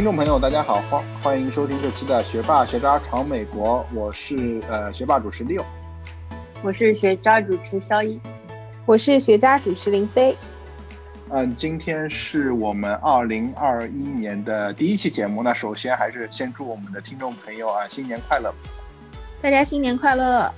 听众朋友，大家好，欢欢迎收听这期的学霸学渣闯美国，我是呃学霸主持六，我是学渣主持肖一，我是学渣主持林飞。嗯，今天是我们二零二一年的第一期节目，那首先还是先祝我们的听众朋友啊新年快乐，大家新年快乐。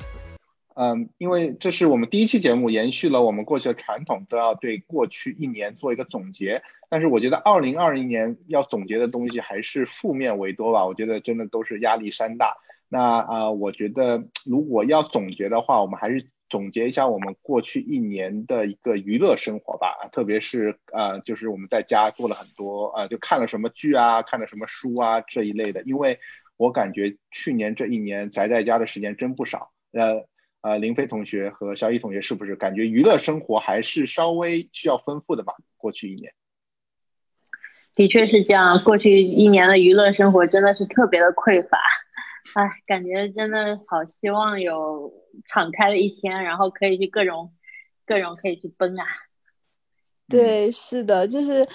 嗯，因为这是我们第一期节目，延续了我们过去的传统，都要对过去一年做一个总结。但是我觉得二零二零年要总结的东西还是负面为多吧，我觉得真的都是压力山大。那啊，我觉得如果要总结的话，我们还是总结一下我们过去一年的一个娱乐生活吧，特别是呃，就是我们在家做了很多呃，就看了什么剧啊，看了什么书啊这一类的。因为我感觉去年这一年宅在家的时间真不少，呃。呃，林飞同学和小乙同学是不是感觉娱乐生活还是稍微需要丰富的吧？过去一年，的确是这样。过去一年的娱乐生活真的是特别的匮乏，哎，感觉真的好希望有敞开的一天，然后可以去各种各种可以去奔啊。对，是的，就是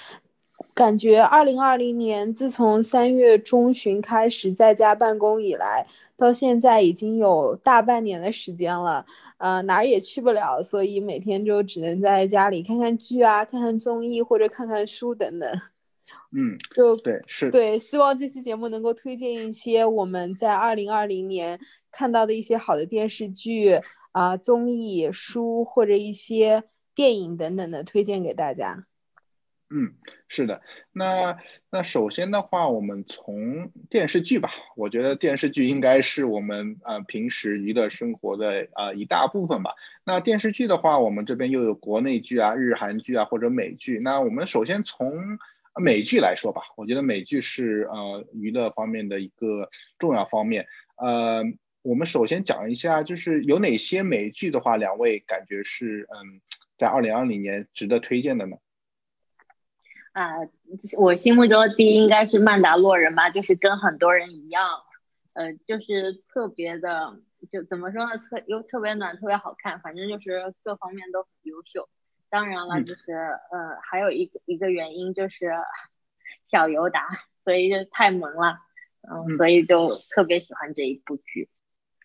感觉二零二零年自从三月中旬开始在家办公以来。到现在已经有大半年的时间了，呃，哪儿也去不了，所以每天就只能在家里看看剧啊，看看综艺或者看看书等等。嗯，就对，是对，希望这期节目能够推荐一些我们在二零二零年看到的一些好的电视剧啊、综艺、书或者一些电影等等的，推荐给大家。嗯，是的，那那首先的话，我们从电视剧吧，我觉得电视剧应该是我们呃平时娱乐生活的呃一大部分吧。那电视剧的话，我们这边又有国内剧啊、日韩剧啊或者美剧。那我们首先从美剧来说吧，我觉得美剧是呃娱乐方面的一个重要方面。呃，我们首先讲一下，就是有哪些美剧的话，两位感觉是嗯在二零二零年值得推荐的呢？啊，我心目中的第一应该是《曼达洛人》吧，就是跟很多人一样，呃，就是特别的，就怎么说呢，特又特别暖，特别好看，反正就是各方面都很优秀。当然了，就是呃，还有一个一个原因就是小尤达，所以就太萌了，嗯，所以就特别喜欢这一部剧。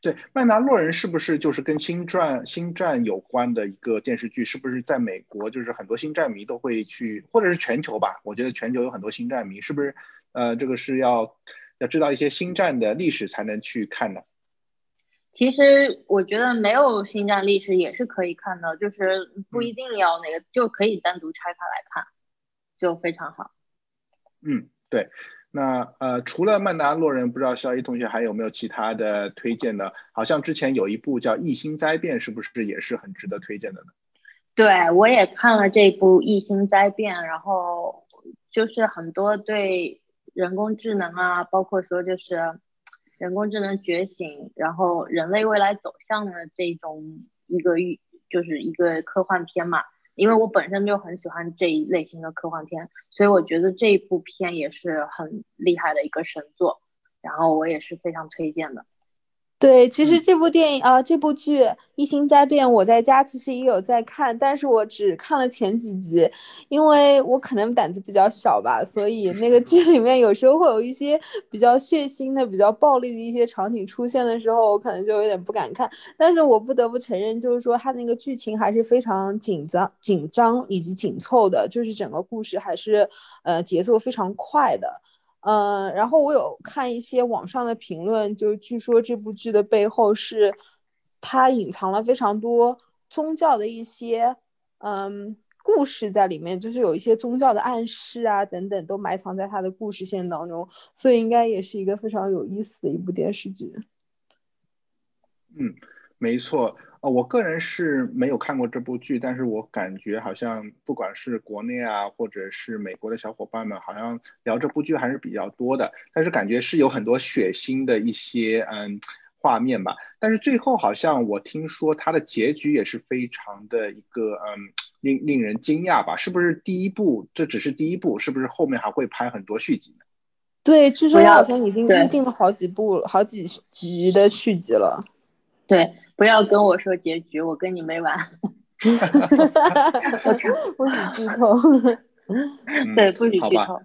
对，曼达洛人是不是就是跟星战星战有关的一个电视剧？是不是在美国就是很多星战迷都会去，或者是全球吧？我觉得全球有很多星战迷，是不是？呃，这个是要要知道一些星战的历史才能去看的。其实我觉得没有星战历史也是可以看的，就是不一定要那个，就可以单独拆开来看，就非常好。嗯，对。那呃，除了曼达洛人，不知道肖一同学还有没有其他的推荐的？好像之前有一部叫《异星灾变》，是不是也是很值得推荐的呢？对，我也看了这部《异星灾变》，然后就是很多对人工智能啊，包括说就是人工智能觉醒，然后人类未来走向的这种一个预，就是一个科幻片嘛。因为我本身就很喜欢这一类型的科幻片，所以我觉得这一部片也是很厉害的一个神作，然后我也是非常推荐的。对，其实这部电影啊，这部剧《异星灾变》，我在家其实也有在看，但是我只看了前几集，因为我可能胆子比较小吧，所以那个剧里面有时候会有一些比较血腥的、比较暴力的一些场景出现的时候，我可能就有点不敢看。但是我不得不承认，就是说它那个剧情还是非常紧张、紧张以及紧凑的，就是整个故事还是呃节奏非常快的。嗯，然后我有看一些网上的评论，就据说这部剧的背后是它隐藏了非常多宗教的一些嗯故事在里面，就是有一些宗教的暗示啊等等都埋藏在它的故事线当中，所以应该也是一个非常有意思的一部电视剧。嗯，没错。呃，我个人是没有看过这部剧，但是我感觉好像不管是国内啊，或者是美国的小伙伴们，好像聊这部剧还是比较多的。但是感觉是有很多血腥的一些嗯画面吧。但是最后好像我听说它的结局也是非常的一个嗯令令人惊讶吧？是不是第一部？这只是第一部，是不是后面还会拍很多续集呢？对，据说好像已经预定了好几部、好几集的续集了。对。不要跟我说结局，我跟你没完。不许剧透。对，不许剧透。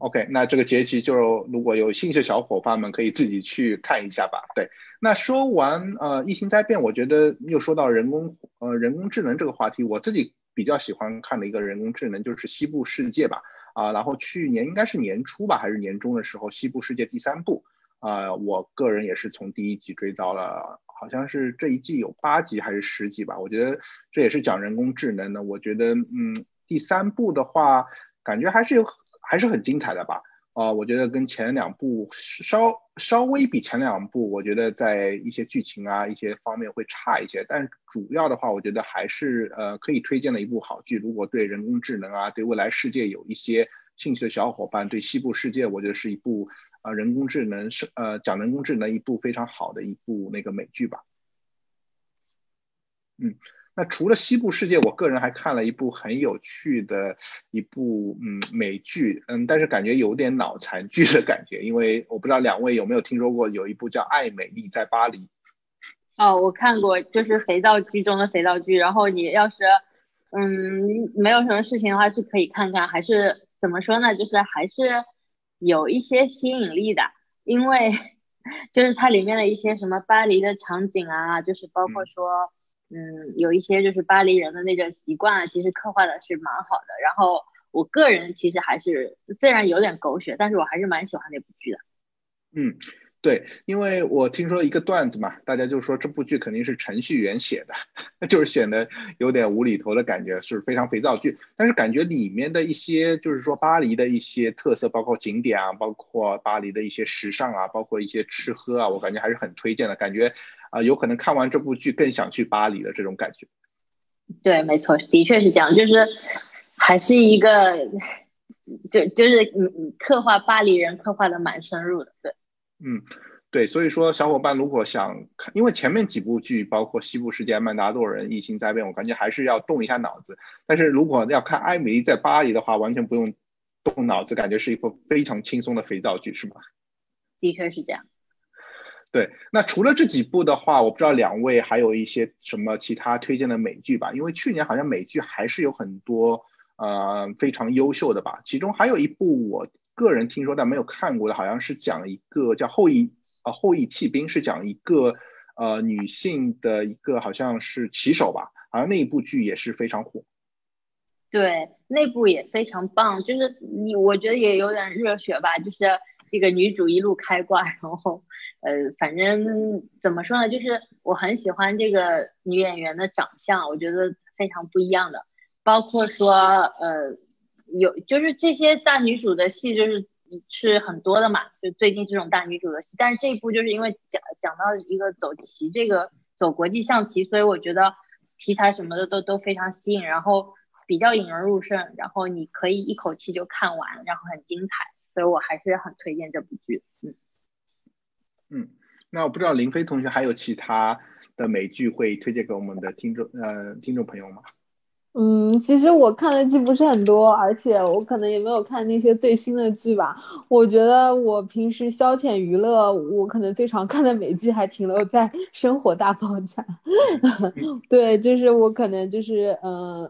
OK，那这个结局就如果有兴趣的小伙伴们可以自己去看一下吧。对，那说完呃异星灾变，我觉得又说到人工呃人工智能这个话题，我自己比较喜欢看的一个人工智能就是西部世界吧。啊，然后去年应该是年初吧，还是年中的时候，西部世界第三部啊，我个人也是从第一集追到了，好像是这一季有八集还是十集吧。我觉得这也是讲人工智能的，我觉得嗯第三部的话，感觉还是有。还是很精彩的吧，啊，我觉得跟前两部稍稍微比前两部，我觉得在一些剧情啊一些方面会差一些，但主要的话，我觉得还是呃可以推荐的一部好剧。如果对人工智能啊，对未来世界有一些兴趣的小伙伴，对西部世界，我觉得是一部呃人工智能是呃讲人工智能一部非常好的一部那个美剧吧，嗯。那除了西部世界，我个人还看了一部很有趣的一部嗯美剧，嗯，但是感觉有点脑残剧的感觉，因为我不知道两位有没有听说过有一部叫《爱美丽在巴黎》。哦，我看过，就是肥皂剧中的肥皂剧。然后你要是嗯没有什么事情的话，是可以看看，还是怎么说呢？就是还是有一些吸引力的，因为就是它里面的一些什么巴黎的场景啊，就是包括说。嗯，有一些就是巴黎人的那个习惯啊，其实刻画的是蛮好的。然后我个人其实还是虽然有点狗血，但是我还是蛮喜欢那部剧的。嗯，对，因为我听说一个段子嘛，大家就说这部剧肯定是程序员写的，就是显得有点无厘头的感觉，是非常肥皂剧。但是感觉里面的一些就是说巴黎的一些特色，包括景点啊，包括巴黎的一些时尚啊，包括一些吃喝啊，我感觉还是很推荐的，感觉。啊，有可能看完这部剧更想去巴黎的这种感觉。对，没错，的确是这样，就是还是一个，就就是嗯，刻画巴黎人刻画的蛮深入的，对。嗯，对，所以说小伙伴如果想看，因为前面几部剧包括《西部世界》《曼达洛人》《异星灾变》，我感觉还是要动一下脑子。但是如果要看《艾米丽在巴黎》的话，完全不用动脑子，感觉是一部非常轻松的肥皂剧，是吧？的确是这样。对，那除了这几部的话，我不知道两位还有一些什么其他推荐的美剧吧？因为去年好像美剧还是有很多呃非常优秀的吧。其中还有一部我个人听说但没有看过的，好像是讲一个叫《后羿》啊，《后羿弃兵》是讲一个呃女性的一个好像是骑手吧，好像那一部剧也是非常火。对，那部也非常棒，就是你我觉得也有点热血吧，就是。这个女主一路开挂，然后，呃，反正怎么说呢，就是我很喜欢这个女演员的长相，我觉得非常不一样的。包括说，呃，有就是这些大女主的戏，就是是很多的嘛，就最近这种大女主的戏。但是这一部就是因为讲讲到一个走棋，这个走国际象棋，所以我觉得题材什么的都都非常吸引，然后比较引人入胜，然后你可以一口气就看完，然后很精彩。所以我还是很推荐这部剧，嗯嗯，那我不知道林飞同学还有其他的美剧会推荐给我们的听众呃听众朋友吗？嗯，其实我看的剧不是很多，而且我可能也没有看那些最新的剧吧。我觉得我平时消遣娱乐，我可能最常看的美剧还停留在《生活大爆炸》。对，就是我可能就是嗯。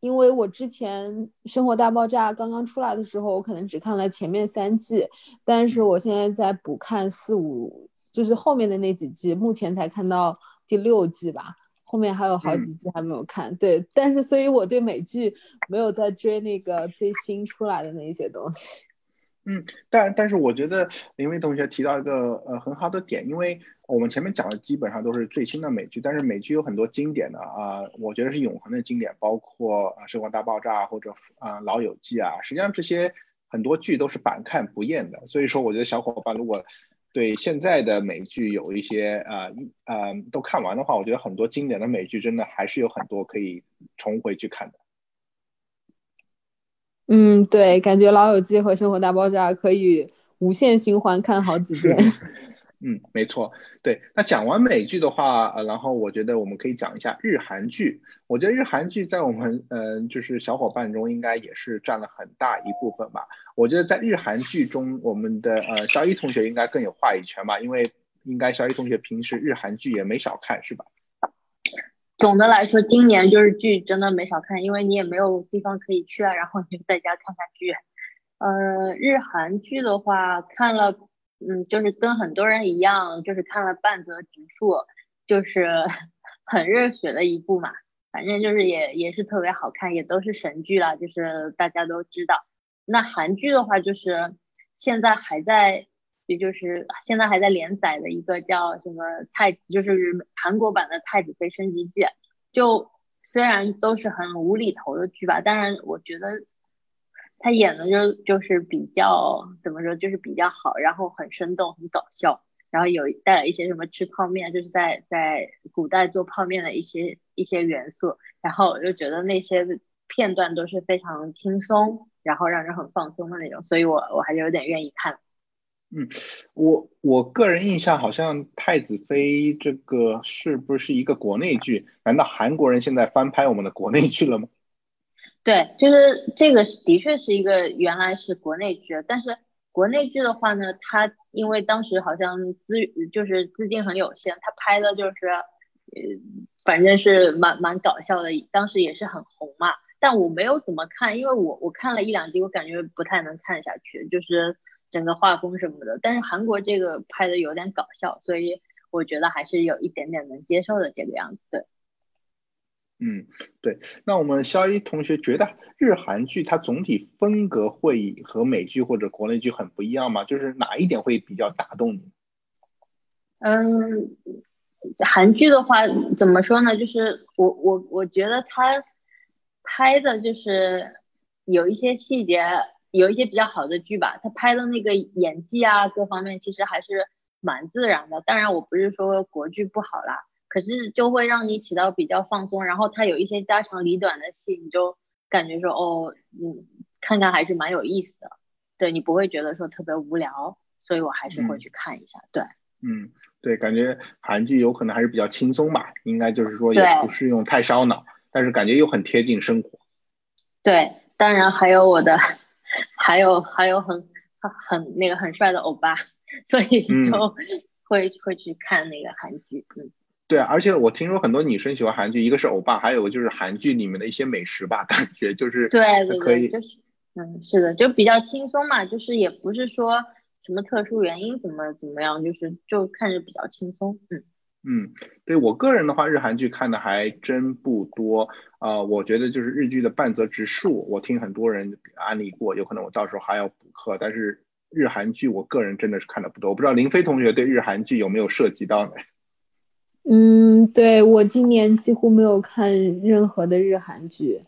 因为我之前《生活大爆炸》刚刚出来的时候，我可能只看了前面三季，但是我现在在补看四五，就是后面的那几季，目前才看到第六季吧，后面还有好几季还没有看。对，但是所以我对美剧没有在追那个最新出来的那些东西。嗯，但但是我觉得林威同学提到一个呃很好的点，因为我们前面讲的基本上都是最新的美剧，但是美剧有很多经典的啊，我觉得是永恒的经典，包括《生活大爆炸》或者啊《老友记》啊，实际上这些很多剧都是百看不厌的。所以说，我觉得小伙伴如果对现在的美剧有一些呃呃都看完的话，我觉得很多经典的美剧真的还是有很多可以重回去看的。嗯，对，感觉《老友记》和《生活大爆炸》可以无限循环看好几遍。嗯，没错。对，那讲完美剧的话，呃，然后我觉得我们可以讲一下日韩剧。我觉得日韩剧在我们嗯，就是小伙伴中应该也是占了很大一部分吧。我觉得在日韩剧中，我们的呃肖一同学应该更有话语权吧，因为应该肖一同学平时日韩剧也没少看，是吧？总的来说，今年就是剧真的没少看，因为你也没有地方可以去啊，然后你就在家看看剧。呃，日韩剧的话看了，嗯，就是跟很多人一样，就是看了半泽直树，就是 很热血的一部嘛。反正就是也也是特别好看，也都是神剧了，就是大家都知道。那韩剧的话，就是现在还在，也就是现在还在连载的一个叫什么太，就是韩国版的《太子妃升级记》。就虽然都是很无厘头的剧吧，当然我觉得他演的就就是比较怎么说，就是比较好，然后很生动，很搞笑。然后有带了一些什么吃泡面，就是在在古代做泡面的一些一些元素，然后我就觉得那些片段都是非常轻松，然后让人很放松的那种，所以我我还是有点愿意看。嗯，我我个人印象好像《太子妃》这个是不是一个国内剧？难道韩国人现在翻拍我们的国内剧了吗？对，就是这个的确是一个原来是国内剧，但是。国内剧的话呢，它因为当时好像资就是资金很有限，它拍的就是，呃，反正是蛮蛮搞笑的，当时也是很红嘛。但我没有怎么看，因为我我看了一两集，我感觉不太能看下去，就是整个画风什么的。但是韩国这个拍的有点搞笑，所以我觉得还是有一点点能接受的这个样子，对。嗯，对，那我们肖一同学觉得日韩剧它总体风格会和美剧或者国内剧很不一样吗？就是哪一点会比较打动你？嗯，韩剧的话怎么说呢？就是我我我觉得他拍的就是有一些细节，有一些比较好的剧吧，他拍的那个演技啊各方面其实还是蛮自然的。当然，我不是说国剧不好啦。可是就会让你起到比较放松，然后它有一些家长里短的戏，你就感觉说哦，嗯，看看还是蛮有意思的，对你不会觉得说特别无聊，所以我还是会去看一下。对，嗯，对，感觉韩剧有可能还是比较轻松吧，应该就是说也不是用太烧脑，但是感觉又很贴近生活。对，当然还有我的，还有还有很很那个很帅的欧巴，所以就会会去看那个韩剧，嗯。对，而且我听说很多女生喜欢韩剧，一个是欧巴，还有就是韩剧里面的一些美食吧，感觉就是对对对，就是嗯，是的，就比较轻松嘛，就是也不是说什么特殊原因怎么怎么样，就是就看着比较轻松，嗯嗯，对我个人的话，日韩剧看的还真不多啊，我觉得就是日剧的半泽直树，我听很多人安利过，有可能我到时候还要补课，但是日韩剧我个人真的是看的不多，我不知道林飞同学对日韩剧有没有涉及到呢？嗯，对我今年几乎没有看任何的日韩剧。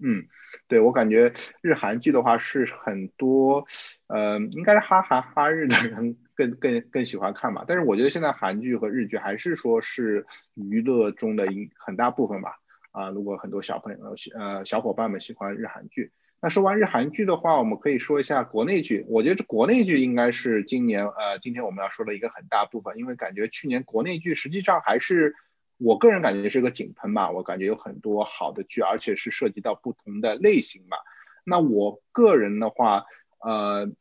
嗯，对我感觉日韩剧的话是很多，呃，应该是哈韩哈日的人更更更喜欢看吧。但是我觉得现在韩剧和日剧还是说是娱乐中的一很大部分吧。啊，如果很多小朋友呃小伙伴们喜欢日韩剧。那说完日韩剧的话，我们可以说一下国内剧。我觉得这国内剧应该是今年呃，今天我们要说的一个很大部分，因为感觉去年国内剧实际上还是我个人感觉是个井喷吧。我感觉有很多好的剧，而且是涉及到不同的类型吧。那我个人的话，呃，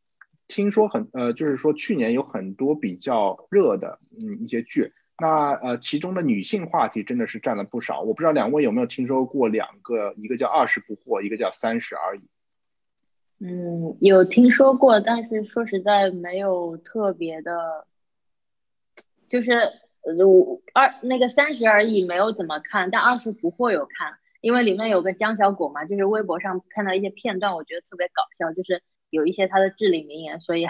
听说很呃，就是说去年有很多比较热的嗯一些剧。那呃，其中的女性话题真的是占了不少。我不知道两位有没有听说过两个，一个叫《二十不惑》，一个叫《三十而已》。嗯，有听说过，但是说实在没有特别的，就是我二那个《三十而已》没有怎么看，但《二十不惑》有看，因为里面有个江小果嘛，就是微博上看到一些片段，我觉得特别搞笑，就是有一些他的至理名言，所以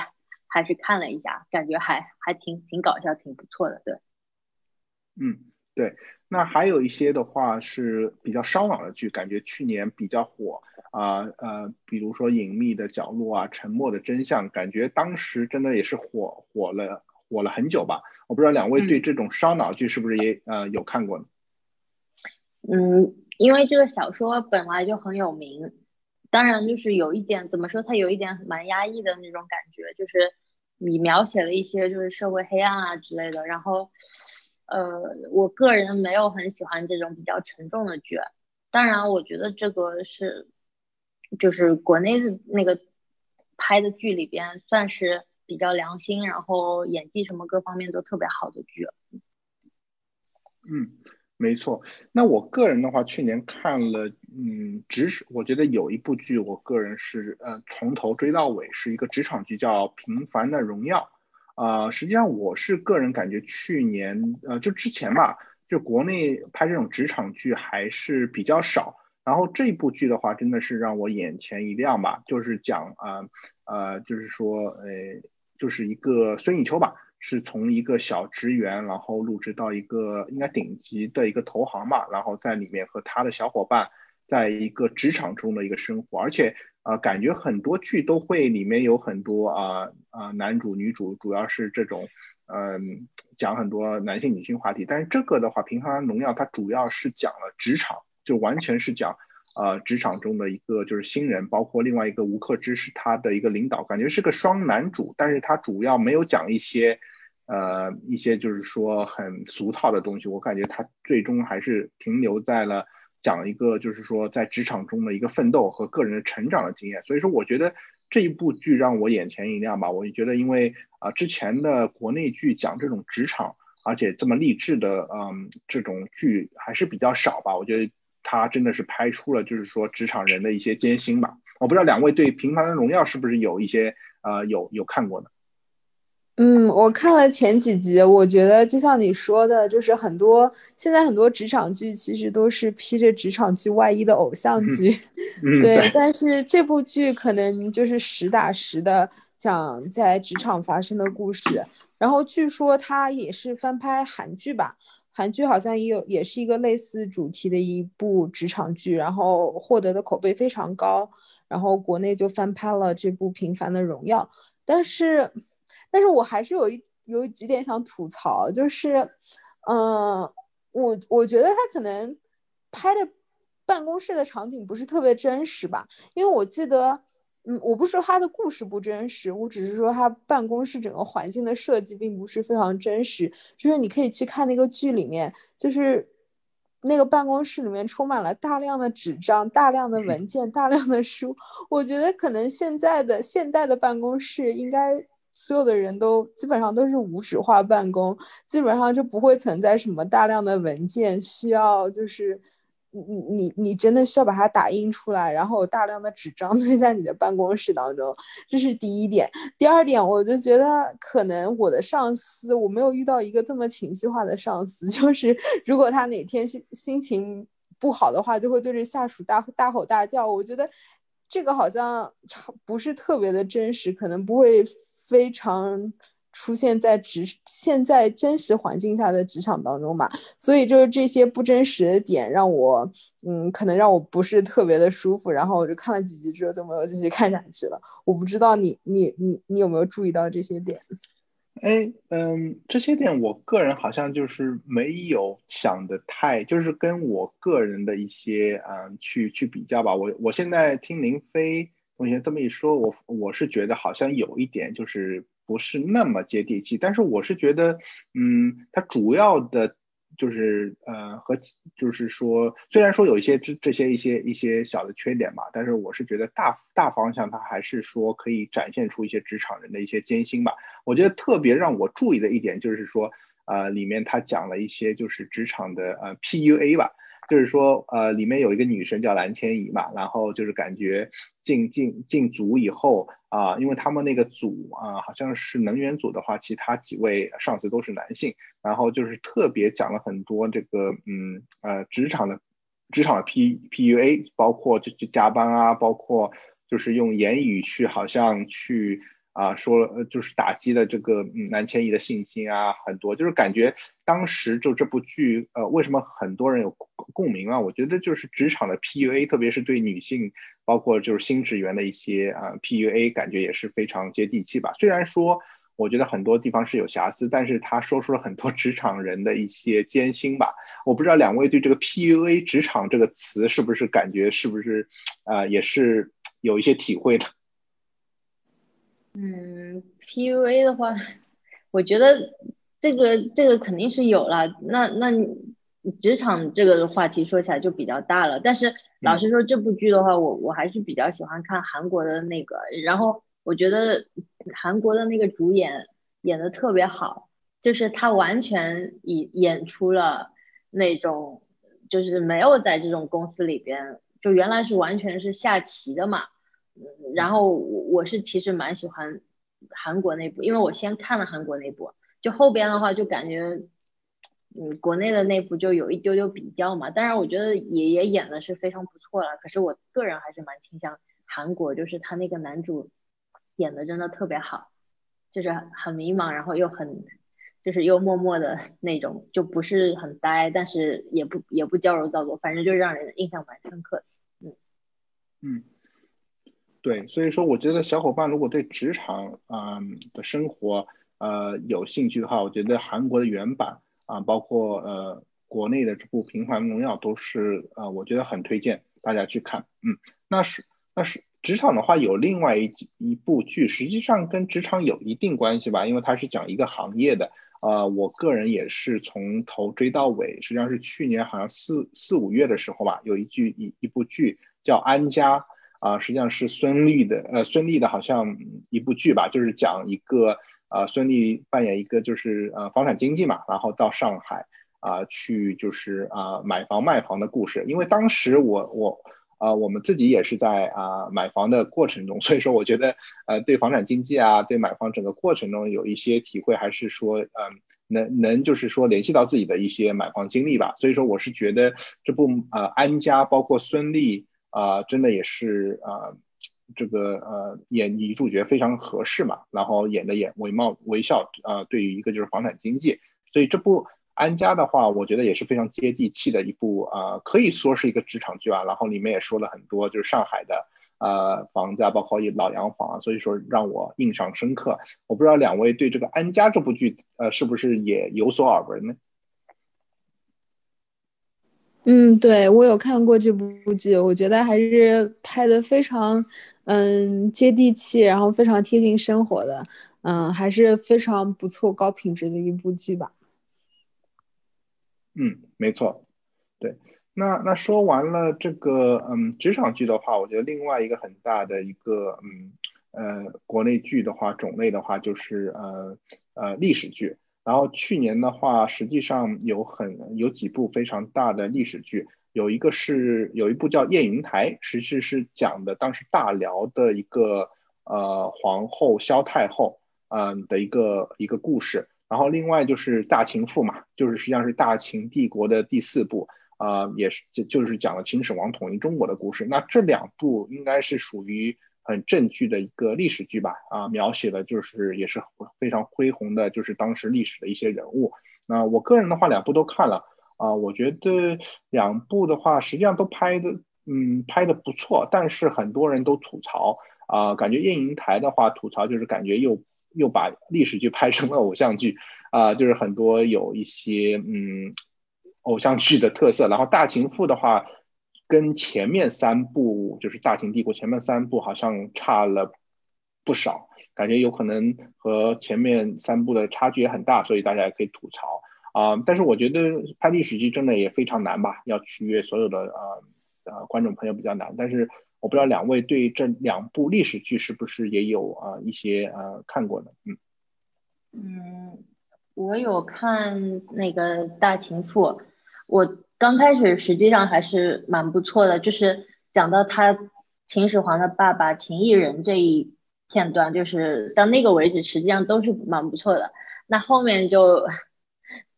还是看了一下，感觉还还挺挺搞笑，挺不错的，对。嗯，对，那还有一些的话是比较烧脑的剧，感觉去年比较火啊，呃，比如说《隐秘的角落》啊，《沉默的真相》，感觉当时真的也是火火了火了很久吧。我不知道两位对这种烧脑剧是不是也呃有看过呢？嗯，因为这个小说本来就很有名，当然就是有一点怎么说，它有一点蛮压抑的那种感觉，就是你描写了一些就是社会黑暗啊之类的，然后。呃，我个人没有很喜欢这种比较沉重的剧，当然，我觉得这个是，就是国内的那个拍的剧里边算是比较良心，然后演技什么各方面都特别好的剧。嗯，没错，那我个人的话，去年看了，嗯，职，我觉得有一部剧，我个人是呃从头追到尾，是一个职场剧，叫《平凡的荣耀》。啊，实际上我是个人感觉，去年呃就之前吧，就国内拍这种职场剧还是比较少。然后这部剧的话，真的是让我眼前一亮吧，就是讲啊呃，就是说呃，就是一个孙颖秋吧。是从一个小职员，然后入职到一个应该顶级的一个投行吧，然后在里面和他的小伙伴，在一个职场中的一个生活，而且呃，感觉很多剧都会里面有很多啊啊男主女主，主要是这种嗯讲很多男性女性话题，但是这个的话，《平凡荣耀》它主要是讲了职场，就完全是讲呃职场中的一个就是新人，包括另外一个吴克之是他的一个领导，感觉是个双男主，但是他主要没有讲一些。呃，一些就是说很俗套的东西，我感觉他最终还是停留在了讲一个就是说在职场中的一个奋斗和个人的成长的经验。所以说，我觉得这一部剧让我眼前一亮吧。我就觉得，因为啊之前的国内剧讲这种职场，而且这么励志的，嗯，这种剧还是比较少吧。我觉得他真的是拍出了就是说职场人的一些艰辛吧。我不知道两位对《平凡的荣耀》是不是有一些呃有有看过呢？嗯，我看了前几集，我觉得就像你说的，就是很多现在很多职场剧其实都是披着职场剧外衣的偶像剧，对。但是这部剧可能就是实打实的讲在职场发生的故事。然后据说它也是翻拍韩剧吧，韩剧好像也有也是一个类似主题的一部职场剧，然后获得的口碑非常高。然后国内就翻拍了这部《平凡的荣耀》，但是。但是我还是有一有几点想吐槽，就是，嗯，我我觉得他可能拍的办公室的场景不是特别真实吧，因为我记得，嗯，我不是说他的故事不真实，我只是说他办公室整个环境的设计并不是非常真实，就是你可以去看那个剧里面，就是那个办公室里面充满了大量的纸张、大量的文件、大量的书，我觉得可能现在的现代的办公室应该。所有的人都基本上都是无纸化办公，基本上就不会存在什么大量的文件需要，就是你你你你真的需要把它打印出来，然后有大量的纸张 堆在你的办公室当中，这是第一点。第二点，我就觉得可能我的上司，我没有遇到一个这么情绪化的上司，就是如果他哪天心心情不好的话，就会对着下属大大吼大叫。我觉得这个好像不是特别的真实，可能不会。非常出现在职现在真实环境下的职场当中嘛，所以就是这些不真实的点让我，嗯，可能让我不是特别的舒服。然后我就看了几集之后就没有继续看下去了。我不知道你你你你有没有注意到这些点？哎，嗯，这些点我个人好像就是没有想的太，就是跟我个人的一些嗯去去比较吧。我我现在听林飞。同学这么一说，我我是觉得好像有一点就是不是那么接地气，但是我是觉得，嗯，它主要的，就是呃和就是说，虽然说有一些这这些一些一些小的缺点吧，但是我是觉得大大方向它还是说可以展现出一些职场人的一些艰辛吧。我觉得特别让我注意的一点就是说，呃，里面他讲了一些就是职场的呃 PUA 吧。就是说，呃，里面有一个女生叫蓝千怡嘛，然后就是感觉进进进组以后啊，因为他们那个组啊，好像是能源组的话，其他几位上司都是男性，然后就是特别讲了很多这个，嗯，呃，职场的职场的 P P U A，包括就就加班啊，包括就是用言语去好像去。啊，说呃，就是打击了这个嗯南千怡的信心啊，很多就是感觉当时就这部剧，呃，为什么很多人有共鸣啊？我觉得就是职场的 PUA，特别是对女性，包括就是新职员的一些啊 PUA，感觉也是非常接地气吧。虽然说我觉得很多地方是有瑕疵，但是他说出了很多 职场人的一些艰辛吧。我不知道两位对这个 PUA 职场这个词是不是感觉是不是啊也是有一些体会的。嗯，PUA 的话，我觉得这个这个肯定是有了。那那职场这个话题说起来就比较大了。但是老实说，这部剧的话，我我还是比较喜欢看韩国的那个。然后我觉得韩国的那个主演演的特别好，就是他完全演演出了那种，就是没有在这种公司里边，就原来是完全是下棋的嘛。然后我我是其实蛮喜欢韩国那部，因为我先看了韩国那部，就后边的话就感觉，嗯，国内的那部就有一丢丢比较嘛。当然我觉得也也演的是非常不错了，可是我个人还是蛮倾向韩国，就是他那个男主演的真的特别好，就是很迷茫，然后又很。就是又默默的那种，就不是很呆，但是也不也不矫揉造作，反正就让人印象蛮深刻的。嗯嗯，对，所以说我觉得小伙伴如果对职场啊的生活呃有兴趣的话，我觉得韩国的原版啊，包括呃国内的这部《平凡荣耀》都是呃我觉得很推荐大家去看。嗯，那是那是职场的话有另外一一部剧，实际上跟职场有一定关系吧，因为它是讲一个行业的。呃，我个人也是从头追到尾，实际上是去年好像四四五月的时候吧，有一剧一一部剧叫《安家》，啊，实际上是孙俪的，呃，孙俪的好像一部剧吧，就是讲一个，呃，孙俪扮演一个就是呃房产经纪嘛，然后到上海啊去就是啊买房卖房的故事，因为当时我我。啊，我们自己也是在啊买房的过程中，所以说我觉得呃对房产经济啊，对买房整个过程中有一些体会，还是说嗯能能就是说联系到自己的一些买房经历吧。所以说我是觉得这部呃安家包括孙俪啊，真的也是啊这个呃演女主角非常合适嘛，然后演的也惟貌惟肖啊，对于一个就是房产经济，所以这部。安家的话，我觉得也是非常接地气的一部啊，可以说是一个职场剧啊。然后里面也说了很多，就是上海的呃房价，包括一老洋房啊，所以说让我印象深刻。我不知道两位对这个安家这部剧呃是不是也有所耳闻呢？嗯，对我有看过这部剧，我觉得还是拍的非常嗯接地气，然后非常贴近生活的，嗯，还是非常不错、高品质的一部剧吧。嗯，没错，对，那那说完了这个嗯职场剧的话，我觉得另外一个很大的一个嗯呃国内剧的话种类的话就是呃呃历史剧，然后去年的话实际上有很有几部非常大的历史剧，有一个是有一部叫《燕云台》，实际是讲的当时大辽的一个呃皇后萧太后嗯的一个一个故事。然后另外就是《大秦赋》嘛，就是实际上是大秦帝国的第四部，啊，也是就就是讲了秦始皇统一中国的故事。那这两部应该是属于很正剧的一个历史剧吧，啊，描写的就是也是非常恢宏的，就是当时历史的一些人物。那我个人的话，两部都看了，啊，我觉得两部的话实际上都拍的，嗯，拍的不错，但是很多人都吐槽，啊，感觉《燕云台》的话吐槽就是感觉又。又把历史剧拍成了偶像剧，啊，就是很多有一些嗯偶像剧的特色。然后《大秦赋》的话，跟前面三部就是《大秦帝国》前面三部好像差了不少，感觉有可能和前面三部的差距也很大，所以大家也可以吐槽啊。但是我觉得拍历史剧真的也非常难吧，要取悦所有的呃呃观众朋友比较难，但是。我不知道两位对这两部历史剧是不是也有啊一些呃看过的？嗯嗯，我有看那个《大秦赋》，我刚开始实际上还是蛮不错的，就是讲到他秦始皇的爸爸秦异人这一片段，就是到那个为止，实际上都是蛮不错的。那后面就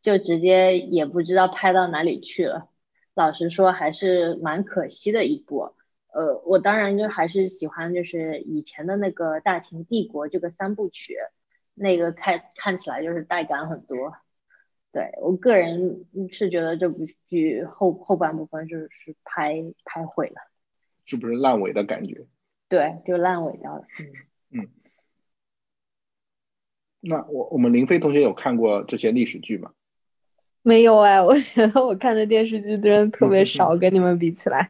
就直接也不知道拍到哪里去了，老实说还是蛮可惜的一部。呃，我当然就还是喜欢，就是以前的那个《大秦帝国》这个三部曲，那个看看起来就是带感很多。对我个人是觉得这部剧后后半部分是是拍拍毁了，是不是烂尾的感觉？对，就烂尾掉了。嗯嗯。那我我们林飞同学有看过这些历史剧吗？没有哎，我觉得我看的电视剧真的特别少，跟你们比起来。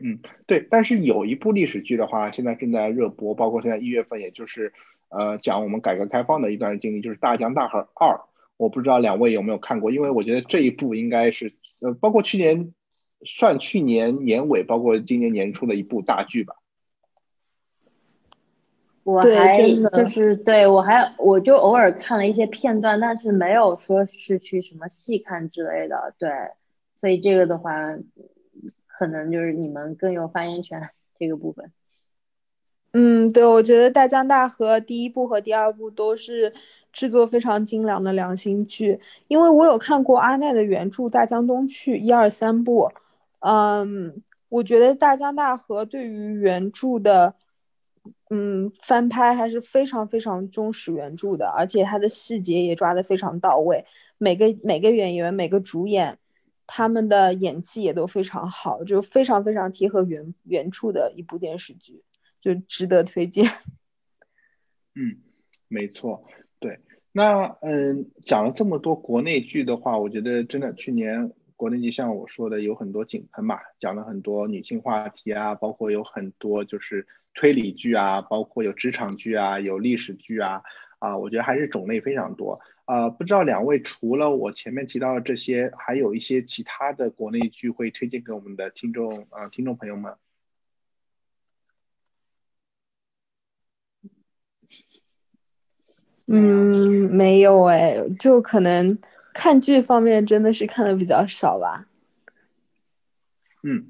嗯，对，但是有一部历史剧的话，现在正在热播，包括现在一月份，也就是，呃，讲我们改革开放的一段经历，就是《大江大河二》。我不知道两位有没有看过，因为我觉得这一部应该是，呃，包括去年，算去年年尾，包括今年年初的一部大剧吧。我还就是对我还我就偶尔看了一些片段，但是没有说是去什么细看之类的。对，所以这个的话，可能就是你们更有发言权这个部分。嗯，对，我觉得《大江大河》第一部和第二部都是制作非常精良的良心剧，因为我有看过阿奈的原著《大江东去》一二三部，嗯，我觉得《大江大河》对于原著的，嗯，翻拍还是非常非常忠实原著的，而且它的细节也抓得非常到位，每个每个演员每个主演，他们的演技也都非常好，就非常非常贴合原原著的一部电视剧。就值得推荐。嗯，没错，对。那嗯，讲了这么多国内剧的话，我觉得真的去年国内剧像我说的有很多井喷嘛，讲了很多女性话题啊，包括有很多就是推理剧啊，包括有职场剧啊，有历史剧啊，啊，我觉得还是种类非常多。啊，不知道两位除了我前面提到的这些，还有一些其他的国内剧会推荐给我们的听众啊，听众朋友们。嗯，没有哎，就可能看剧方面真的是看的比较少吧。嗯，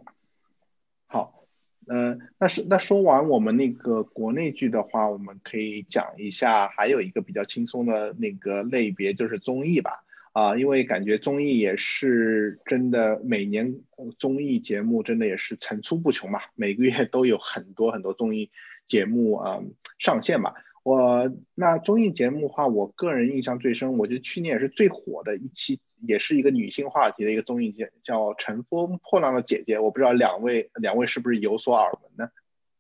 好，呃，那是那说完我们那个国内剧的话，我们可以讲一下还有一个比较轻松的那个类别，就是综艺吧。啊，因为感觉综艺也是真的，每年综艺节目真的也是层出不穷嘛，每个月都有很多很多综艺节目啊上线嘛。我那综艺节目的话，我个人印象最深，我觉得去年也是最火的一期，也是一个女性话题的一个综艺节，叫《乘风破浪的姐姐》。我不知道两位两位是不是有所耳闻呢？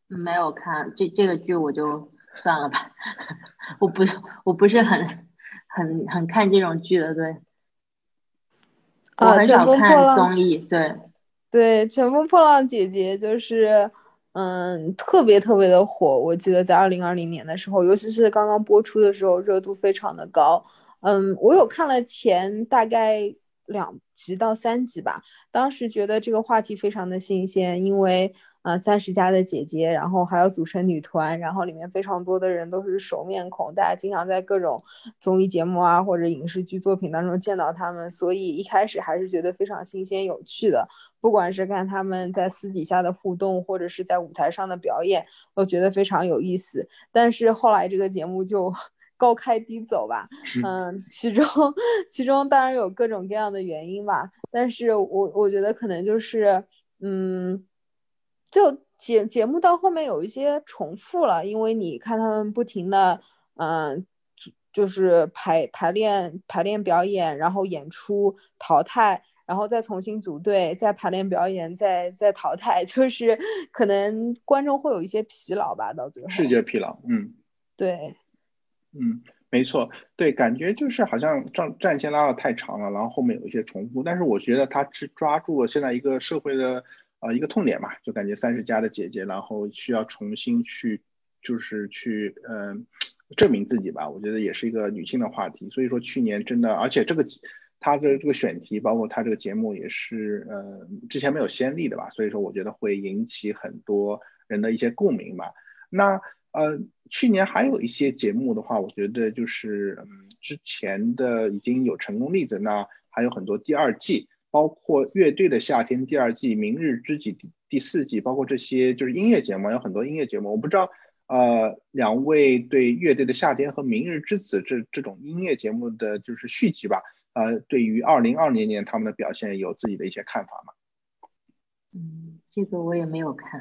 没有看这这个剧，我就算了吧。我不我不是很很很看这种剧的，对。我很少看综艺，对对，《乘风破浪姐姐》就是。嗯，特别特别的火，我记得在二零二零年的时候，尤其是刚刚播出的时候，热度非常的高。嗯，我有看了前大概两集到三集吧，当时觉得这个话题非常的新鲜，因为。啊，三十加的姐姐，然后还要组成女团，然后里面非常多的人都是熟面孔，大家经常在各种综艺节目啊或者影视剧作品当中见到他们，所以一开始还是觉得非常新鲜有趣的。不管是看他们在私底下的互动，或者是在舞台上的表演，都觉得非常有意思。但是后来这个节目就 高开低走吧，嗯，其中其中当然有各种各样的原因吧，但是我我觉得可能就是嗯。就节节目到后面有一些重复了，因为你看他们不停的，嗯，就是排排练排练表演，然后演出淘汰，然后再重新组队，再排练表演，再再淘汰，就是可能观众会有一些疲劳吧，到最后视觉疲劳，嗯，对，嗯，没错，对，感觉就是好像战战线拉的太长了，然后后面有一些重复，但是我觉得他是抓住了现在一个社会的。啊，一个痛点嘛，就感觉三十加的姐姐，然后需要重新去，就是去，嗯，证明自己吧。我觉得也是一个女性的话题。所以说去年真的，而且这个他的这个选题，包括他这个节目也是，呃，之前没有先例的吧。所以说我觉得会引起很多人的一些共鸣吧。那呃，去年还有一些节目的话，我觉得就是，嗯，之前的已经有成功例子，那还有很多第二季。包括乐队的夏天第二季、明日之子第第四季，包括这些就是音乐节目，有很多音乐节目。我不知道，呃，两位对乐队的夏天和明日之子这这种音乐节目的就是续集吧，呃，对于二零二零年他们的表现有自己的一些看法吗？嗯，这个我也没有看。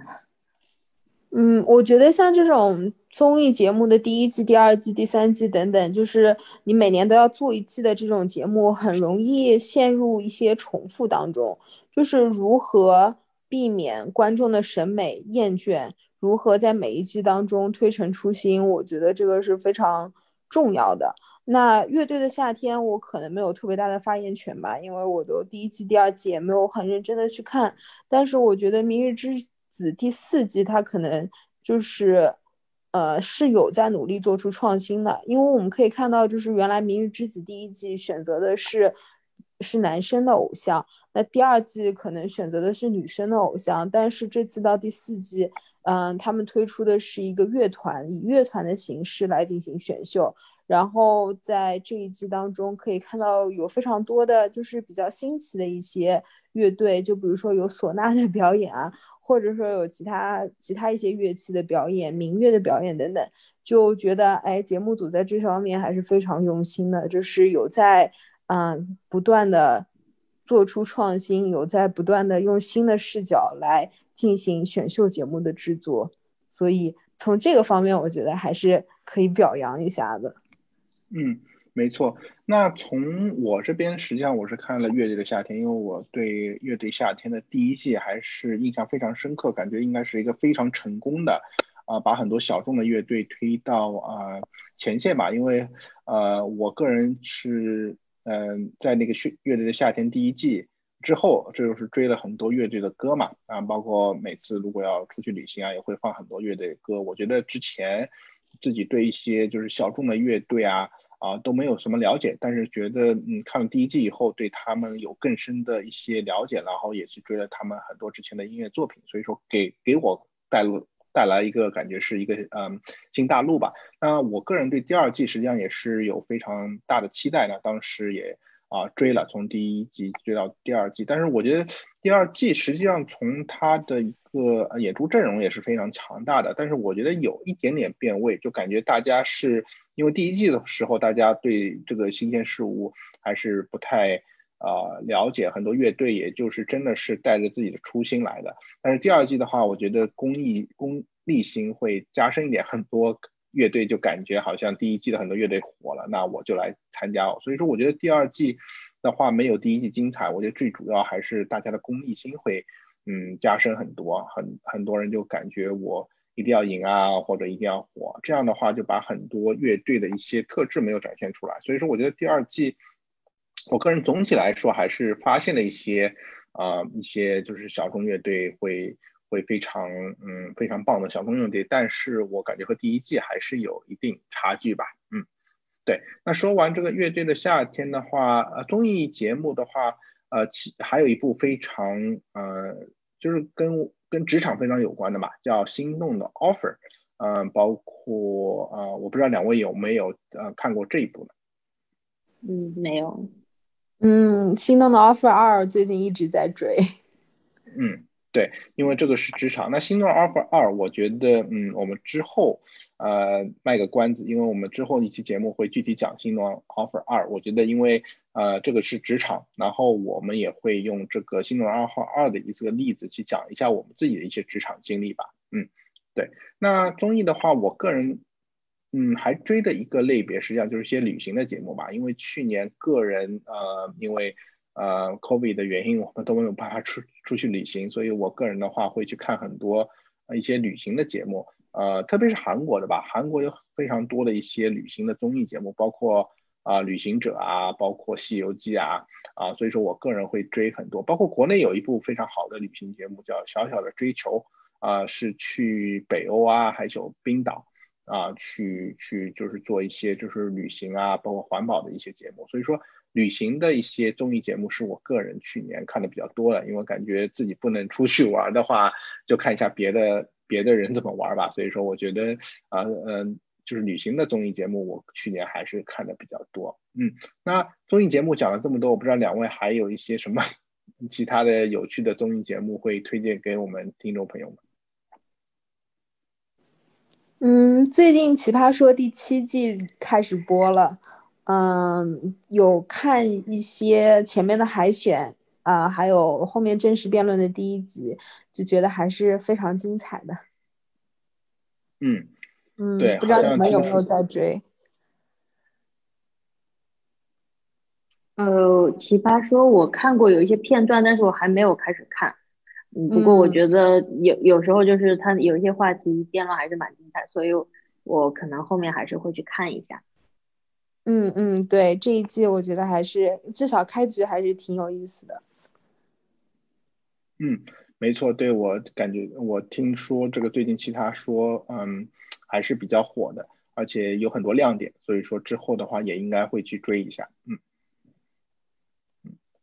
嗯，我觉得像这种综艺节目的第一季、第二季、第三季等等，就是你每年都要做一季的这种节目，很容易陷入一些重复当中。就是如何避免观众的审美厌倦，如何在每一季当中推陈出新，我觉得这个是非常重要的。那乐队的夏天，我可能没有特别大的发言权吧，因为我都第一季、第二季也没有很认真的去看。但是我觉得《明日之》。子第四季，它可能就是，呃，是有在努力做出创新的，因为我们可以看到，就是原来《明日之子》第一季选择的是是男生的偶像，那第二季可能选择的是女生的偶像，但是这次到第四季，嗯，他们推出的是一个乐团，以乐团的形式来进行选秀，然后在这一季当中可以看到有非常多的就是比较新奇的一些乐队，就比如说有唢呐的表演啊，或者说有其他其他一些乐器的表演、民乐的表演等等，就觉得哎，节目组在这方面还是非常用心的，就是有在嗯不断的做出创新，有在不断的用新的视角来进行选秀节目的制作，所以从这个方面，我觉得还是可以表扬一下的。嗯，没错。那从我这边，实际上我是看了《乐队的夏天》，因为我对《乐队夏天》的第一季还是印象非常深刻，感觉应该是一个非常成功的，啊，把很多小众的乐队推到啊前线吧。因为呃，我个人是嗯，在那个《乐乐队的夏天》第一季之后，这就是追了很多乐队的歌嘛，啊，包括每次如果要出去旅行啊，也会放很多乐队的歌。我觉得之前自己对一些就是小众的乐队啊。啊，都没有什么了解，但是觉得嗯，看了第一季以后，对他们有更深的一些了解，然后也去追了他们很多之前的音乐作品，所以说给给我带路带来一个感觉是一个嗯新大陆吧。那我个人对第二季实际上也是有非常大的期待的，当时也啊追了，从第一季追到第二季，但是我觉得第二季实际上从它的一个演出阵容也是非常强大的，但是我觉得有一点点变味，就感觉大家是。因为第一季的时候，大家对这个新鲜事物还是不太啊了解，很多乐队也就是真的是带着自己的初心来的。但是第二季的话，我觉得公益公利心会加深一点，很多乐队就感觉好像第一季的很多乐队火了，那我就来参加。所以说，我觉得第二季的话没有第一季精彩。我觉得最主要还是大家的公益心会嗯加深很多，很很多人就感觉我。一定要赢啊，或者一定要火，这样的话就把很多乐队的一些特质没有展现出来。所以说，我觉得第二季，我个人总体来说还是发现了一些啊一些就是小众乐队会会非常嗯非常棒的小众乐队，但是我感觉和第一季还是有一定差距吧。嗯，对。那说完这个乐队的夏天的话，呃，综艺节目的话，呃，其还有一部非常呃就是跟。跟职场非常有关的嘛，叫《心动的 offer》，嗯，包括啊，我不知道两位有没有呃看过这一部呢？嗯，没有。嗯，《心动的 offer 二》最近一直在追。嗯，对，因为这个是职场。那《心动的 offer 二》，我觉得嗯，我们之后呃卖个关子，因为我们之后一期节目会具体讲《心动 offer 二》。我觉得因为呃，这个是职场，然后我们也会用这个新闻二号二的一个例子去讲一下我们自己的一些职场经历吧。嗯，对。那综艺的话，我个人嗯还追的一个类别，实际上就是一些旅行的节目吧。因为去年个人呃因为呃 COVID 的原因，我们都没有办法出出去旅行，所以我个人的话会去看很多一些旅行的节目，呃，特别是韩国的吧。韩国有非常多的一些旅行的综艺节目，包括。啊，旅行者啊，包括《西游记》啊，啊，所以说我个人会追很多。包括国内有一部非常好的旅行节目叫《小小的追求》，啊，是去北欧啊，还有冰岛啊，去去就是做一些就是旅行啊，包括环保的一些节目。所以说，旅行的一些综艺节目是我个人去年看的比较多的，因为感觉自己不能出去玩的话，就看一下别的别的人怎么玩吧。所以说，我觉得啊，嗯。就是旅行的综艺节目，我去年还是看的比较多。嗯，那综艺节目讲了这么多，我不知道两位还有一些什么其他的有趣的综艺节目会推荐给我们听众朋友们。嗯，最近《奇葩说》第七季开始播了，嗯，有看一些前面的海选啊，还有后面真实辩论的第一集，就觉得还是非常精彩的。嗯。嗯，对，不知道你们有没有在追？呃，奇葩说，我看过有一些片段，但是我还没有开始看。嗯，不过我觉得有有时候就是他有一些话题辩论还是蛮精彩，所以我可能后面还是会去看一下。嗯嗯，对，这一季我觉得还是至少开局还是挺有意思的。嗯，没错，对我感觉我听说这个最近其他说，嗯。还是比较火的，而且有很多亮点，所以说之后的话也应该会去追一下。嗯，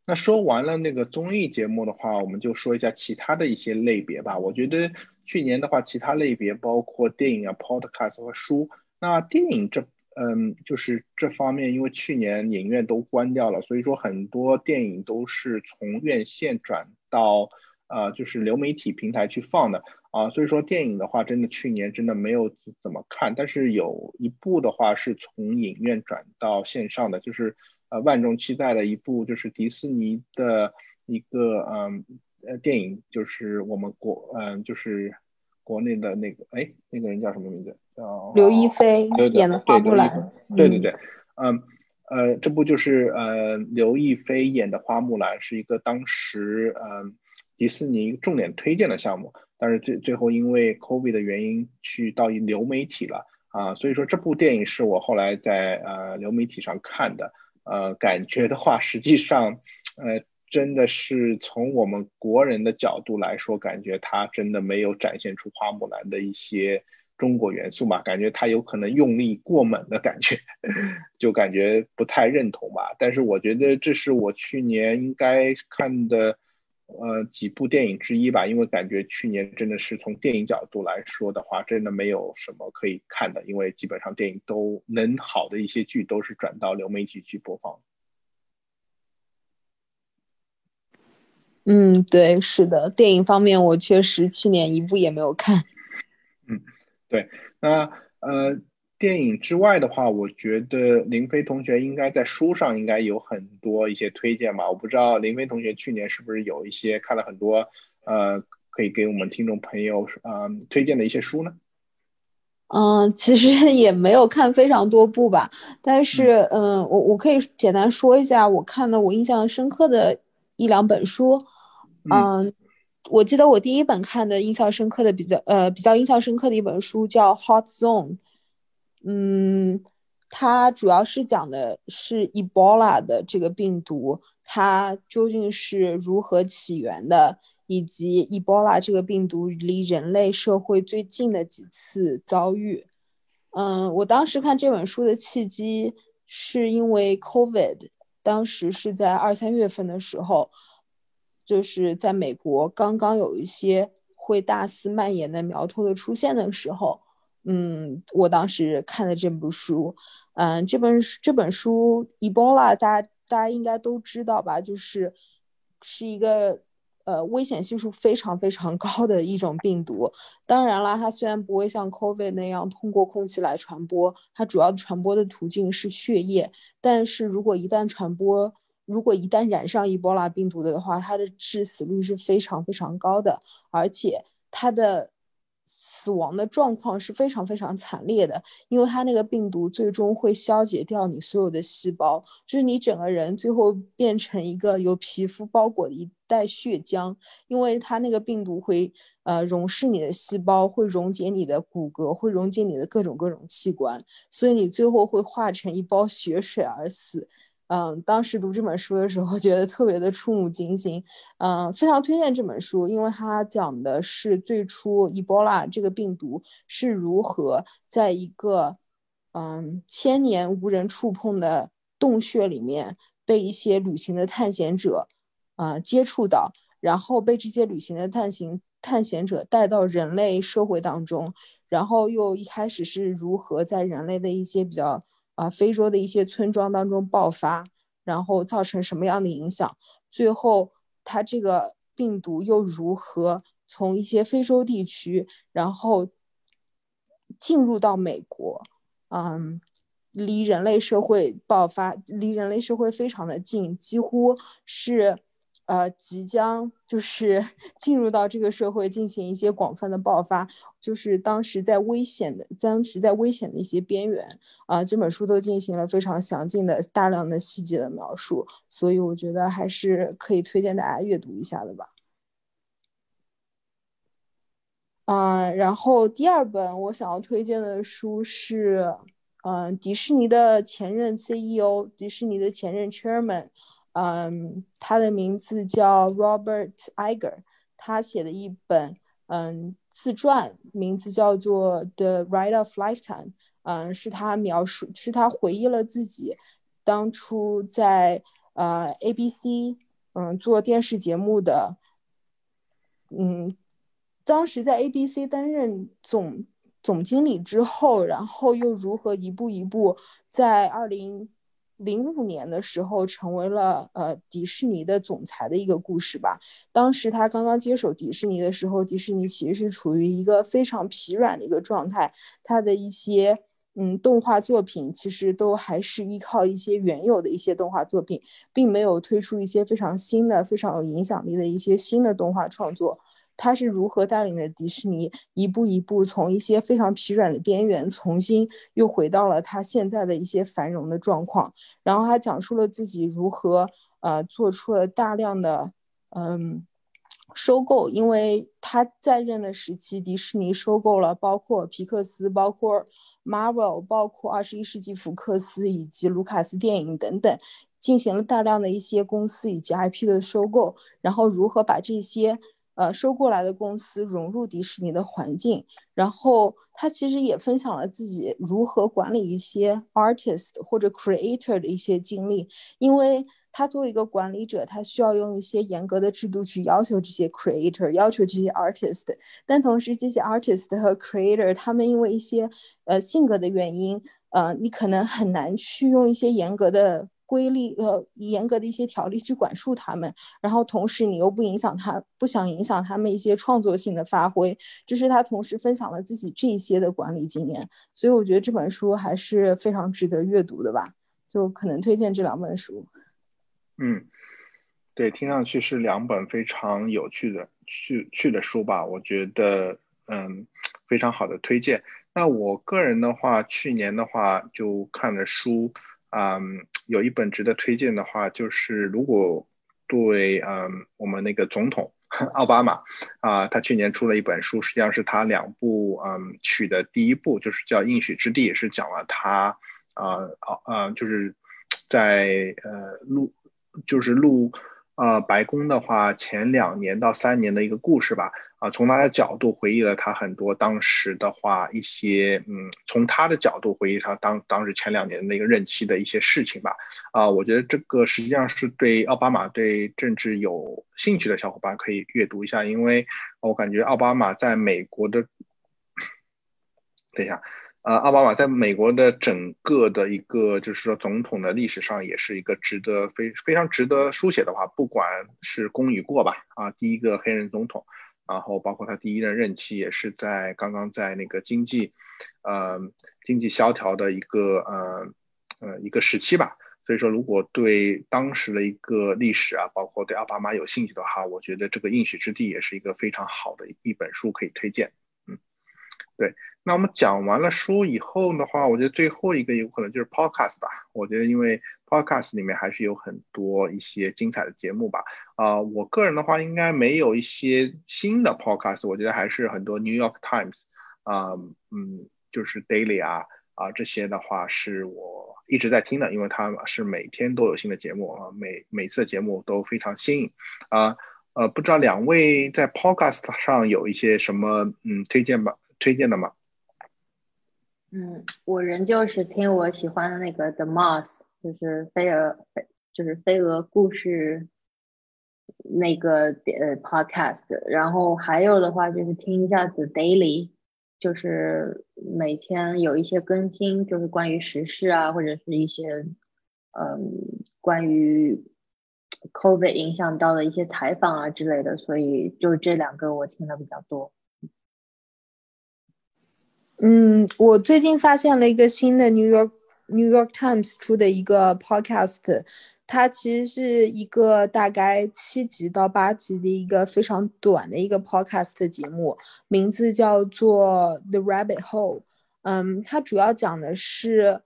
那说完了那个综艺节目的话，我们就说一下其他的一些类别吧。我觉得去年的话，其他类别包括电影啊、podcast 和书。那电影这嗯，就是这方面，因为去年影院都关掉了，所以说很多电影都是从院线转到呃，就是流媒体平台去放的啊。所以说电影的话，真的去年真的没有怎么看，但是有一部的话是从影院转到线上的，就是呃万众期待的一部，就是迪士尼的一个嗯呃电影，就是我们国嗯就是。国内的那个，哎，那个人叫什么名字？叫刘亦菲演的花木兰。对对对，嗯，呃，这部就是呃刘亦菲演的花木兰，是一个当时嗯迪士尼重点推荐的项目，但是最最后因为 COVID 的原因去到流媒体了啊，所以说这部电影是我后来在呃流媒体上看的，呃，感觉的话，实际上，呃。真的是从我们国人的角度来说，感觉他真的没有展现出花木兰的一些中国元素嘛？感觉他有可能用力过猛的感觉，就感觉不太认同吧。但是我觉得这是我去年应该看的呃几部电影之一吧，因为感觉去年真的是从电影角度来说的话，真的没有什么可以看的，因为基本上电影都能好的一些剧都是转到流媒体去播放。嗯，对，是的，电影方面我确实去年一部也没有看。嗯，对，那呃，电影之外的话，我觉得林飞同学应该在书上应该有很多一些推荐吧。我不知道林飞同学去年是不是有一些看了很多呃，可以给我们听众朋友呃推荐的一些书呢？嗯，其实 也没有看非常多部吧，但是嗯，我我可以简单说一下我看的我印象深刻的一两本书。嗯，我记得我第一本看的印象深刻的比较呃比较印象深刻的一本书叫《Hot Zone》，嗯，它主要是讲的是 Ebola 的这个病毒，它究竟是如何起源的，以及 Ebola 这个病毒离人类社会最近的几次遭遇。嗯，我当时看这本书的契机是因为 COVID，当时是在二三月份的时候。就是在美国刚刚有一些会大肆蔓延的苗头的出现的时候，嗯，我当时看的这部书，嗯，这本这本书 Ebola 大家大家应该都知道吧，就是是一个呃危险系数非常非常高的一种病毒。当然啦，它虽然不会像 COVID 那样通过空气来传播，它主要传播的途径是血液，但是如果一旦传播，如果一旦染上伊波拉病毒的话，它的致死率是非常非常高的，而且它的死亡的状况是非常非常惨烈的，因为它那个病毒最终会消解掉你所有的细胞，就是你整个人最后变成一个由皮肤包裹的一袋血浆，因为它那个病毒会呃溶蚀你的细胞，会溶解你的骨骼，会溶解你的各种各种器官，所以你最后会化成一包血水而死。嗯，当时读这本书的时候，觉得特别的触目惊心。嗯，非常推荐这本书，因为它讲的是最初 Ebola 这个病毒是如何在一个嗯千年无人触碰的洞穴里面被一些旅行的探险者啊接触到，然后被这些旅行的探险探险者带到人类社会当中，然后又一开始是如何在人类的一些比较。啊，非洲的一些村庄当中爆发，然后造成什么样的影响？最后，它这个病毒又如何从一些非洲地区，然后进入到美国？嗯，离人类社会爆发，离人类社会非常的近，几乎是。呃，即将就是 进入到这个社会进行一些广泛的爆发，就是当时在危险的，当时在危险的一些边缘啊，这本书都进行了非常详尽的、大量的细节的描述，所以我觉得还是可以推荐大家阅读一下的吧。啊，然后第二本我想要推荐的书是，嗯，迪士尼的前任 CEO，迪士尼的前任 Chairman。嗯，他的名字叫 Robert Iger，他写的一本嗯自传，名字叫做《The Ride of Lifetime》。嗯，是他描述，是他回忆了自己当初在呃 ABC 嗯做电视节目的，嗯，当时在 ABC 担任总总经理之后，然后又如何一步一步在二零零五年的时候成为了呃迪士尼的总裁的一个故事吧。当时他刚刚接手迪士尼的时候，迪士尼其实是处于一个非常疲软的一个状态，他的一些嗯动画作品其实都还是依靠一些原有的一些动画作品，并没有推出一些非常新的、非常有影响力的一些新的动画创作。他是如何带领着迪士尼一步一步从一些非常疲软的边缘，重新又回到了他现在的一些繁荣的状况。然后他讲述了自己如何呃做出了大量的嗯收购，因为他在任的时期，迪士尼收购了包括皮克斯、包括 Marvel、包括二十一世纪福克斯以及卢卡斯电影等等，进行了大量的一些公司以及 IP 的收购，然后如何把这些。呃，收过来的公司融入迪士尼的环境，然后他其实也分享了自己如何管理一些 artist 或者 creator 的一些经历，因为他作为一个管理者，他需要用一些严格的制度去要求这些 creator，要求这些 artist，但同时这些 artist 和 creator 他们因为一些呃性格的原因，呃，你可能很难去用一些严格的。规律呃，严格的一些条例去管束他们，然后同时你又不影响他，不想影响他们一些创作性的发挥，这是他同时分享了自己这些的管理经验，所以我觉得这本书还是非常值得阅读的吧，就可能推荐这两本书。嗯，对，听上去是两本非常有趣的趣趣的书吧，我觉得嗯非常好的推荐。那我个人的话，去年的话就看了书。嗯，有一本值得推荐的话，就是如果对嗯我们那个总统奥巴马啊，他去年出了一本书，实际上是他两部嗯曲的第一部，就是叫《应许之地》，是讲了他啊啊就是在呃录就是录。呃，白宫的话，前两年到三年的一个故事吧。啊，从他的角度回忆了他很多当时的话，一些嗯，从他的角度回忆他当当时前两年那个任期的一些事情吧。啊，我觉得这个实际上是对奥巴马对政治有兴趣的小伙伴可以阅读一下，因为我感觉奥巴马在美国的，等一下。呃，奥巴马在美国的整个的一个，就是说总统的历史上，也是一个值得非非常值得书写的话，不管是功与过吧，啊，第一个黑人总统，然后包括他第一任任期，也是在刚刚在那个经济，呃，经济萧条的一个呃呃一个时期吧。所以说，如果对当时的一个历史啊，包括对奥巴马有兴趣的话，我觉得这个应许之地也是一个非常好的一本书可以推荐。嗯，对。那我们讲完了书以后的话，我觉得最后一个有可能就是 podcast 吧。我觉得因为 podcast 里面还是有很多一些精彩的节目吧。啊，我个人的话应该没有一些新的 podcast，我觉得还是很多 New York Times 啊，嗯，就是 Daily 啊啊这些的话是我一直在听的，因为它是每天都有新的节目啊，每每次节目都非常新颖啊。呃，不知道两位在 podcast 上有一些什么嗯推荐吧？推荐的吗？嗯，我仍旧是听我喜欢的那个 The Mouse，就是飞蛾，就是飞蛾故事那个呃 podcast，然后还有的话就是听一下 The Daily，就是每天有一些更新，就是关于时事啊，或者是一些嗯关于 COVID 影响到的一些采访啊之类的，所以就这两个我听的比较多。嗯，我最近发现了一个新的 New York New York Times 出的一个 podcast，它其实是一个大概七集到八集的一个非常短的一个 podcast 节目，名字叫做 The Rabbit Hole。嗯，它主要讲的是，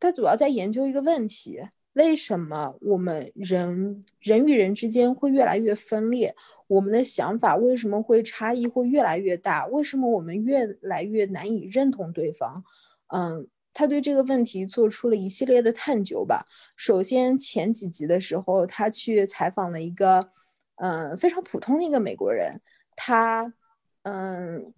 它主要在研究一个问题。为什么我们人人与人之间会越来越分裂？我们的想法为什么会差异会越来越大？为什么我们越来越难以认同对方？嗯，他对这个问题做出了一系列的探究吧。首先，前几集的时候，他去采访了一个嗯非常普通的一个美国人，他嗯，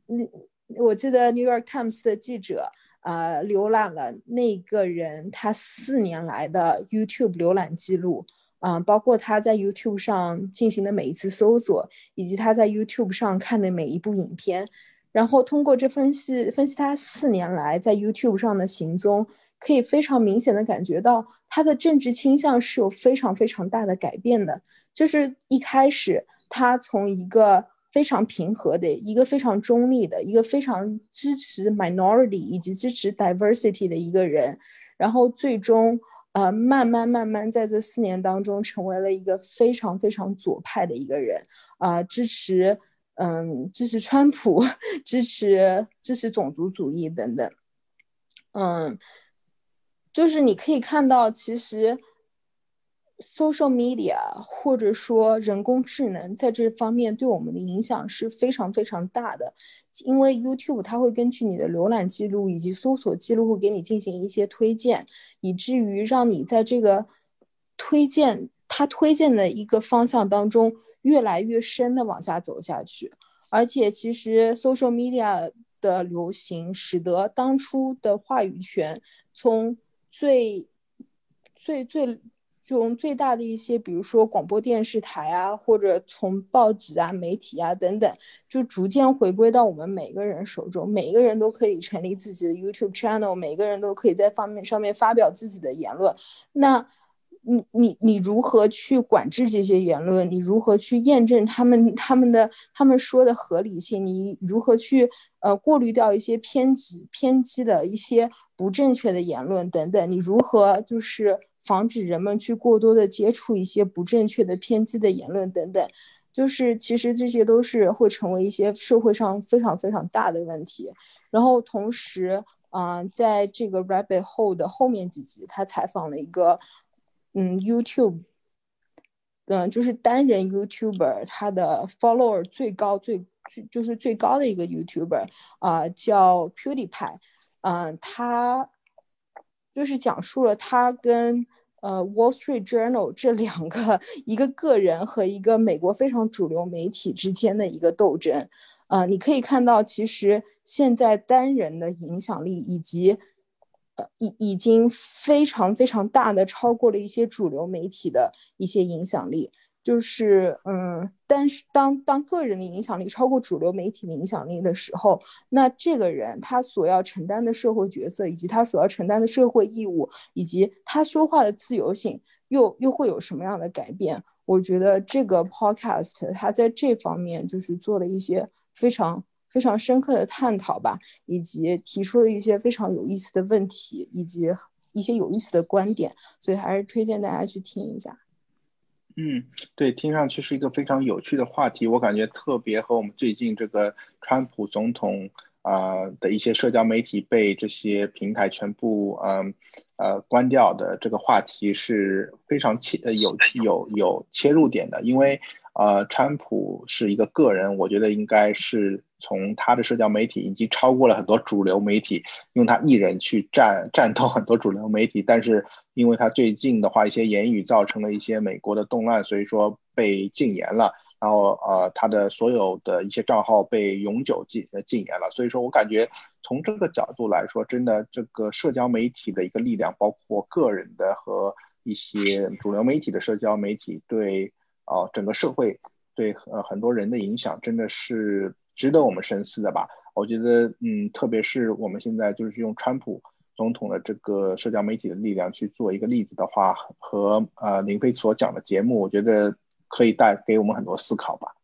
我记得 New York Times 的记者。呃，浏览了那个人他四年来的 YouTube 浏览记录，嗯，包括他在 YouTube 上进行的每一次搜索，以及他在 YouTube 上看的每一部影片。然后通过这分析分析他四年来在 YouTube 上的行踪，可以非常明显的感觉到他的政治倾向是有非常非常大的改变的。就是一开始他从一个非常平和的一个非常中立的一个非常支持 minority 以及支持 diversity 的一个人，然后最终呃慢慢慢慢在这四年当中成为了一个非常非常左派的一个人啊，支持。嗯，支持川普，支持支持种族主义等等。嗯，就是你可以看到，其实 social media 或者说人工智能在这方面对我们的影响是非常非常大的。因为 YouTube 它会根据你的浏览记录以及搜索记录，会给你进行一些推荐，以至于让你在这个推荐它推荐的一个方向当中。越来越深的往下走下去，而且其实 social media 的流行，使得当初的话语权从最最最从最大的一些，比如说广播电视台啊，或者从报纸啊、媒体啊等等，就逐渐回归到我们每个人手中。每一个人都可以成立自己的 YouTube channel，每个人都可以在方面上面发表自己的言论。那你你你如何去管制这些言论？你如何去验证他们他们的他们说的合理性？你如何去呃过滤掉一些偏激偏激的一些不正确的言论等等？你如何就是防止人们去过多的接触一些不正确的偏激的言论等等？就是其实这些都是会成为一些社会上非常非常大的问题。然后同时啊，在这个 Rabbit Hole 的后面几集，他采访了一个。嗯，YouTube，嗯，就是单人 YouTuber，他的 follower 最高最就是最高的一个 YouTuber 啊，叫 PewDiePie，嗯，他就是讲述了他跟呃 Wall Street Journal 这两个一个个人和一个美国非常主流媒体之间的一个斗争，啊，你可以看到，其实现在单人的影响力以及。呃已已经非常非常大的超过了一些主流媒体的一些影响力，就是嗯，但是当当个人的影响力超过主流媒体的影响力的时候，那这个人他所要承担的社会角色，以及他所要承担的社会义务，以及他说话的自由性，又又会有什么样的改变？我觉得这个 podcast 他在这方面就是做了一些非常。非常深刻的探讨吧，以及提出了一些非常有意思的问题，以及一些有意思的观点，所以还是推荐大家去听一下。嗯，对，听上去是一个非常有趣的话题，我感觉特别和我们最近这个川普总统啊的一些社交媒体被这些平台全部嗯呃关掉的这个话题是非常切呃有有有切入点的，因为。呃，川普是一个个人，我觉得应该是从他的社交媒体已经超过了很多主流媒体，用他一人去战战斗很多主流媒体。但是因为他最近的话一些言语造成了一些美国的动乱，所以说被禁言了。然后呃，他的所有的一些账号被永久禁禁言了。所以说我感觉从这个角度来说，真的这个社交媒体的一个力量，包括个人的和一些主流媒体的社交媒体对。啊，整个社会对呃很多人的影响真的是值得我们深思的吧？我觉得，嗯，特别是我们现在就是用川普总统的这个社交媒体的力量去做一个例子的话，和呃林飞所讲的节目，我觉得可以带给我们很多思考吧。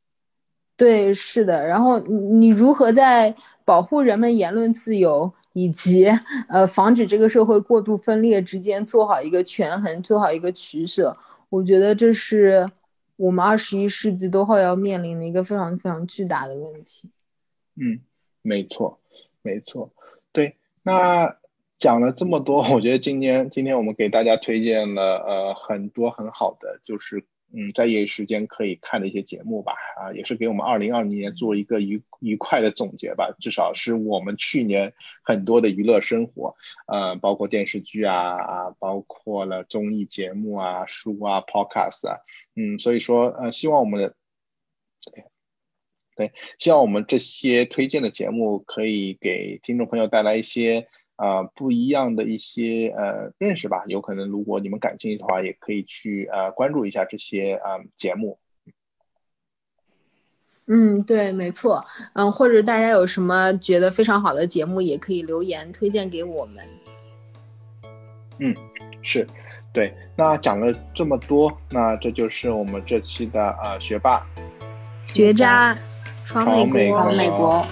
对，是的。然后你如何在保护人们言论自由以及呃防止这个社会过度分裂之间做好一个权衡，做好一个取舍？我觉得这是。我们二十一世纪都会要面临的一个非常非常巨大的问题。嗯，没错，没错，对。那讲了这么多，我觉得今天今天我们给大家推荐了呃很多很好的，就是。嗯，在业余时间可以看的一些节目吧，啊，也是给我们二零二零年做一个愉愉快的总结吧。至少是我们去年很多的娱乐生活，呃，包括电视剧啊啊，包括了综艺节目啊、书啊、podcast 啊，嗯，所以说呃，希望我们的对，希望我们这些推荐的节目可以给听众朋友带来一些。啊，不一样的一些呃认识吧，有可能如果你们感兴趣的话，也可以去呃关注一下这些啊节目。嗯，对，没错。嗯，或者大家有什么觉得非常好的节目，也可以留言推荐给我们。嗯，是，对。那讲了这么多，那这就是我们这期的呃学霸学渣闯美国。美国。